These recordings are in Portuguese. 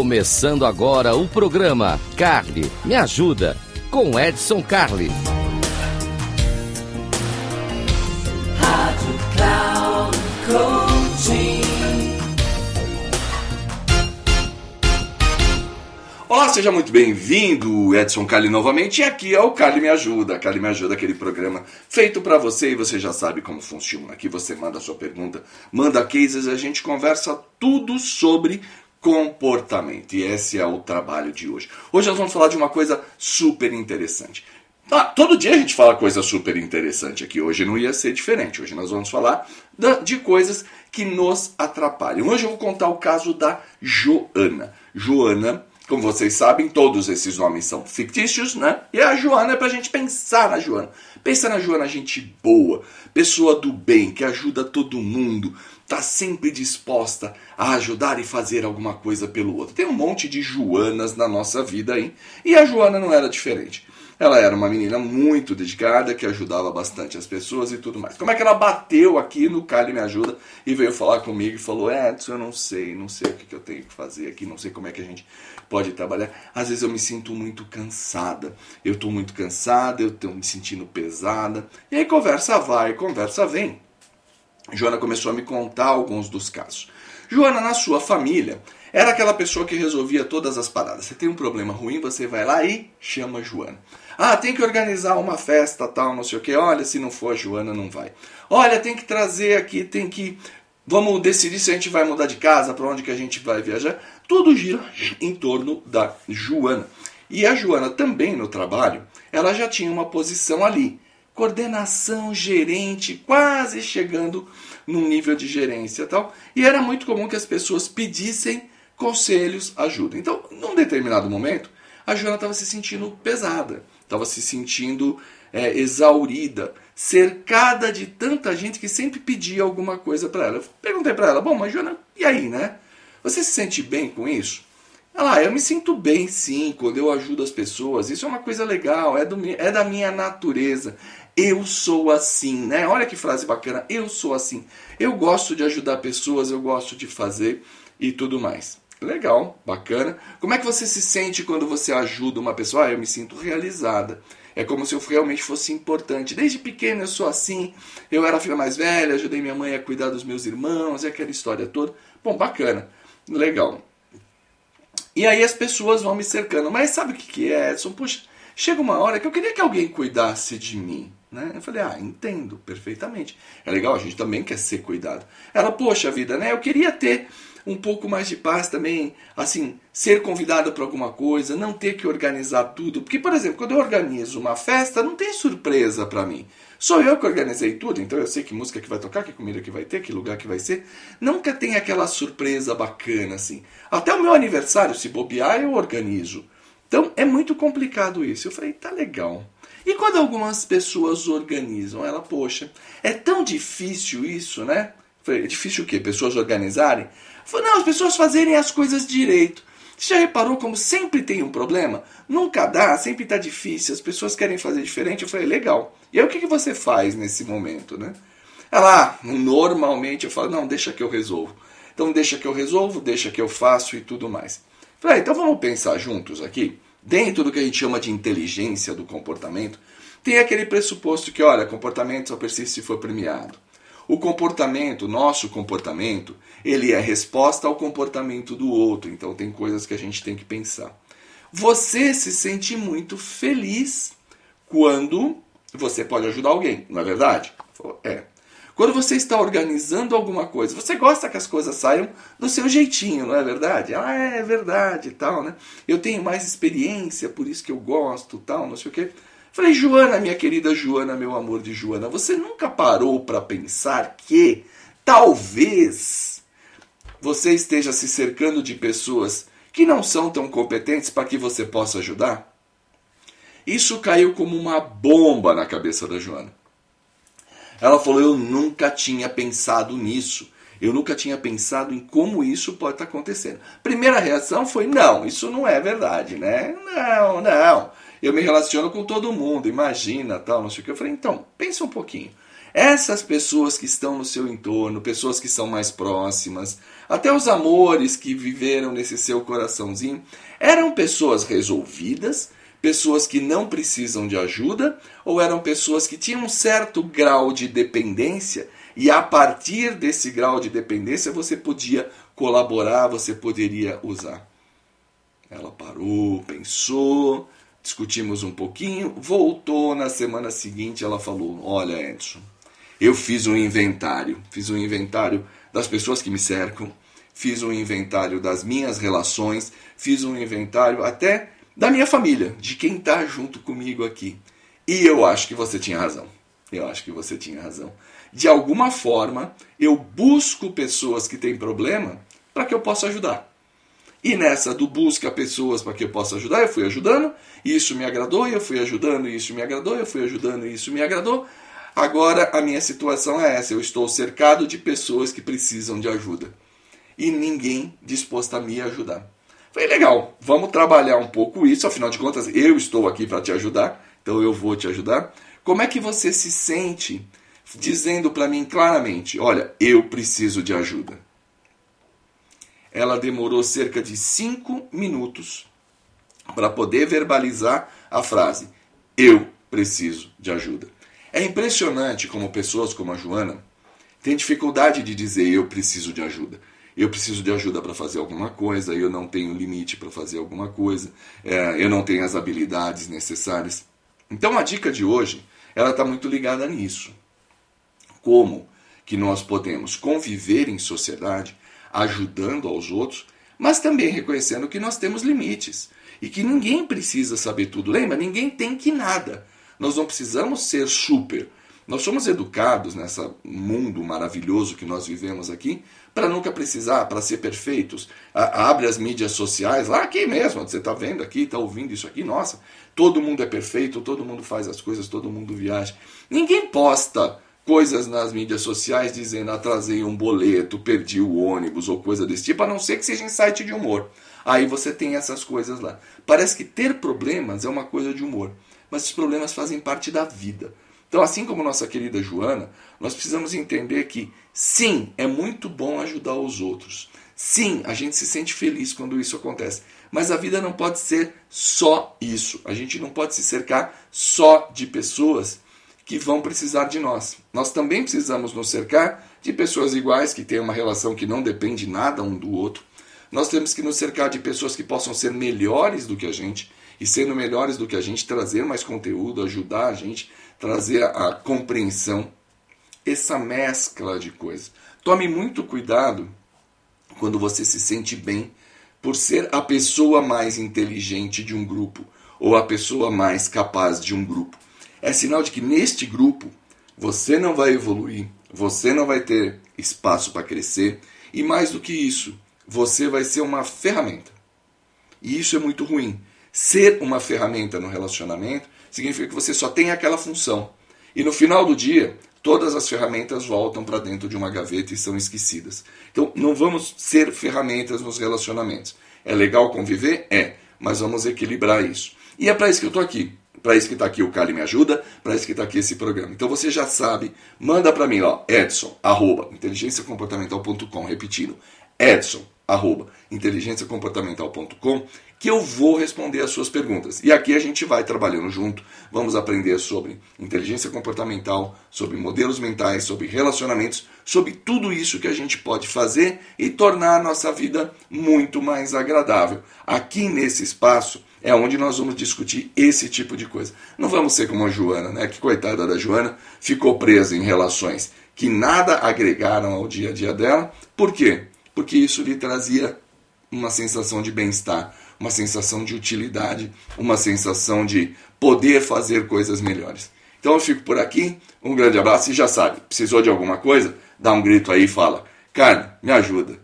Começando agora o programa Carly Me Ajuda com Edson Carli. Rádio Cloud Coaching. Olá, seja muito bem-vindo, Edson Carli novamente. E aqui é o Carli Me Ajuda. Carli Me Ajuda, aquele programa feito para você e você já sabe como funciona. Aqui você manda a sua pergunta, manda cases, a gente conversa tudo sobre comportamento. E esse é o trabalho de hoje. Hoje nós vamos falar de uma coisa super interessante. Ah, todo dia a gente fala coisa super interessante aqui. Hoje não ia ser diferente. Hoje nós vamos falar de coisas que nos atrapalham. Hoje eu vou contar o caso da Joana. Joana, como vocês sabem, todos esses nomes são fictícios, né? E a Joana é pra gente pensar na Joana. Pensa na Joana, gente boa, pessoa do bem, que ajuda todo mundo, tá sempre disposta a ajudar e fazer alguma coisa pelo outro. Tem um monte de Joanas na nossa vida aí, e a Joana não era diferente. Ela era uma menina muito dedicada, que ajudava bastante as pessoas e tudo mais. Como é que ela bateu aqui no Cali Me Ajuda e veio falar comigo e falou: Edson, eu não sei, não sei o que, eu tenho que fazer aqui, não sei como é que a gente pode trabalhar. Às vezes eu me sinto muito cansada. Eu estou muito cansada, eu estou me sentindo pesada. E aí conversa vai, conversa vem. Joana começou a me contar alguns dos casos. Joana, na sua família, era aquela pessoa que resolvia todas as paradas. Você tem um problema ruim, você vai lá e chama Joana. Ah, tem que organizar uma festa, tal, não sei o que. Olha, se não for a Joana, não vai. Olha, tem que trazer aqui, tem que. Vamos decidir se a gente vai mudar de casa, para onde que a gente vai viajar. Tudo gira em torno da Joana. E a Joana também no trabalho, ela já tinha uma posição ali. Coordenação, gerente, quase chegando num nível de gerência tal. E era muito comum que as pessoas pedissem conselhos, ajuda. Então, num determinado momento, a Joana estava se sentindo pesada estava se sentindo é, exaurida, cercada de tanta gente que sempre pedia alguma coisa para ela. Eu perguntei para ela: Bom, mas Joana, e aí, né? Você se sente bem com isso? Ela, ah, eu me sinto bem sim quando eu ajudo as pessoas. Isso é uma coisa legal, é, do, é da minha natureza. Eu sou assim, né? Olha que frase bacana. Eu sou assim. Eu gosto de ajudar pessoas, eu gosto de fazer e tudo mais. Legal, bacana. Como é que você se sente quando você ajuda uma pessoa? Ah, eu me sinto realizada. É como se eu realmente fosse importante. Desde pequeno eu sou assim. Eu era a filha mais velha, ajudei minha mãe a cuidar dos meus irmãos, e aquela história toda. Bom, bacana. Legal. E aí as pessoas vão me cercando. Mas sabe o que, que é, Edson? Puxa, chega uma hora que eu queria que alguém cuidasse de mim. Né? Eu falei, ah, entendo perfeitamente. É legal, a gente também quer ser cuidado. Ela, poxa vida, né? Eu queria ter um pouco mais de paz também, assim, ser convidado para alguma coisa, não ter que organizar tudo. Porque, por exemplo, quando eu organizo uma festa, não tem surpresa para mim. Sou eu que organizei tudo, então eu sei que música que vai tocar, que comida que vai ter, que lugar que vai ser. Nunca tem aquela surpresa bacana assim. Até o meu aniversário, se bobear, eu organizo. Então é muito complicado isso. Eu falei, tá legal. E quando algumas pessoas organizam, ela, poxa, é tão difícil isso, né? Falei, é difícil o quê? Pessoas organizarem? Falei, não, as pessoas fazerem as coisas direito. Você já reparou como sempre tem um problema? Nunca dá, sempre está difícil, as pessoas querem fazer diferente. Eu falei, legal. E aí o que, que você faz nesse momento, né? Ela, ah, normalmente eu falo, não, deixa que eu resolvo. Então deixa que eu resolvo, deixa que eu faço e tudo mais. Falei, ah, então vamos pensar juntos aqui. Dentro do que a gente chama de inteligência do comportamento, tem aquele pressuposto que, olha, comportamento só persiste se for premiado. O comportamento, nosso comportamento, ele é resposta ao comportamento do outro. Então tem coisas que a gente tem que pensar. Você se sente muito feliz quando você pode ajudar alguém, não é verdade? É. Quando você está organizando alguma coisa, você gosta que as coisas saiam do seu jeitinho, não é verdade? Ah, é verdade, tal, né? Eu tenho mais experiência, por isso que eu gosto, tal, não sei o quê. Falei, Joana, minha querida Joana, meu amor de Joana, você nunca parou para pensar que talvez você esteja se cercando de pessoas que não são tão competentes para que você possa ajudar? Isso caiu como uma bomba na cabeça da Joana. Ela falou: Eu nunca tinha pensado nisso. Eu nunca tinha pensado em como isso pode estar acontecendo. Primeira reação foi: Não, isso não é verdade, né? Não, não. eu me relaciono com todo mundo, imagina, tal, não sei o que. Eu falei, então, pensa um pouquinho. Essas pessoas que estão no seu entorno, pessoas que são mais próximas, até os amores que viveram nesse seu coraçãozinho, eram pessoas resolvidas, pessoas que não precisam de ajuda, ou eram pessoas que tinham um certo grau de dependência e a partir desse grau de dependência você podia colaborar, você poderia usar. Ela parou, pensou, discutimos um pouquinho, voltou na semana seguinte, ela falou: "Olha, Edson, eu fiz um inventário, fiz um inventário das pessoas que me cercam, fiz um inventário das minhas relações, fiz um inventário até da minha família, de quem está junto comigo aqui. E eu acho que você tinha razão. Eu acho que você tinha razão. De alguma forma, eu busco pessoas que têm problema para que eu possa ajudar. E nessa do busca pessoas para que eu possa ajudar, eu fui ajudando, e isso me agradou, e eu fui ajudando, e isso me agradou, eu fui ajudando, e isso me agradou, Agora a minha situação é essa: eu estou cercado de pessoas que precisam de ajuda e ninguém disposto a me ajudar. Falei, legal, vamos trabalhar um pouco isso, afinal de contas, eu estou aqui para te ajudar, então eu vou te ajudar. Como é que você se sente dizendo para mim claramente: olha, eu preciso de ajuda? Ela demorou cerca de cinco minutos para poder verbalizar a frase: eu preciso de ajuda. É impressionante como pessoas como a Joana têm dificuldade de dizer eu preciso de ajuda. Eu preciso de ajuda para fazer alguma coisa, eu não tenho limite para fazer alguma coisa, é, eu não tenho as habilidades necessárias. Então a dica de hoje, ela está muito ligada nisso. Como que nós podemos conviver em sociedade, ajudando aos outros, mas também reconhecendo que nós temos limites e que ninguém precisa saber tudo. Lembra? Ninguém tem que nada. Nós não precisamos ser super. Nós somos educados nesse mundo maravilhoso que nós vivemos aqui para nunca precisar, para ser perfeitos. A, abre as mídias sociais, lá aqui mesmo, você está vendo aqui, está ouvindo isso aqui, nossa, todo mundo é perfeito, todo mundo faz as coisas, todo mundo viaja. Ninguém posta coisas nas mídias sociais dizendo atrasei um boleto, perdi o ônibus ou coisa desse tipo, a não ser que seja em site de humor. Aí você tem essas coisas lá. Parece que ter problemas é uma coisa de humor mas os problemas fazem parte da vida. Então, assim como nossa querida Joana, nós precisamos entender que, sim, é muito bom ajudar os outros. Sim, a gente se sente feliz quando isso acontece. Mas a vida não pode ser só isso. A gente não pode se cercar só de pessoas que vão precisar de nós. Nós também precisamos nos cercar de pessoas iguais, que têm uma relação que não depende nada um do outro. Nós temos que nos cercar de pessoas que possam ser melhores do que a gente, e sendo melhores do que a gente, trazer mais conteúdo, ajudar a gente, trazer a, a compreensão, essa mescla de coisas. Tome muito cuidado quando você se sente bem por ser a pessoa mais inteligente de um grupo ou a pessoa mais capaz de um grupo. É sinal de que neste grupo você não vai evoluir, você não vai ter espaço para crescer e mais do que isso, você vai ser uma ferramenta. E isso é muito ruim, Ser uma ferramenta no relacionamento significa que você só tem aquela função. E no final do dia, todas as ferramentas voltam para dentro de uma gaveta e são esquecidas. Então, não vamos ser ferramentas nos relacionamentos. É legal conviver? É, mas vamos equilibrar isso. E é para isso que eu estou aqui. Para isso que está aqui o Cali Me Ajuda, para isso que está aqui esse programa. Então você já sabe, manda para mim, ó, edson, arroba, inteligenciacomportamental.com, repetindo, edson, arroba, inteligenciacomportamental.com que eu vou responder as suas perguntas. E aqui a gente vai trabalhando junto, vamos aprender sobre inteligência comportamental, sobre modelos mentais, sobre relacionamentos, sobre tudo isso que a gente pode fazer e tornar a nossa vida muito mais agradável. Aqui nesse espaço é onde nós vamos discutir esse tipo de coisa. Não vamos ser como a Joana, né? Que coitada da Joana, ficou presa em relações que nada agregaram ao dia a dia dela. Por quê? Porque isso lhe trazia uma sensação de bem-estar uma sensação de utilidade, uma sensação de poder fazer coisas melhores. Então eu fico por aqui, um grande abraço e já sabe, precisou de alguma coisa? Dá um grito aí e fala: Carne, me ajuda.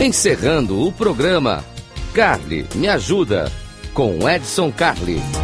Encerrando o programa, Carly me ajuda com Edson Carli.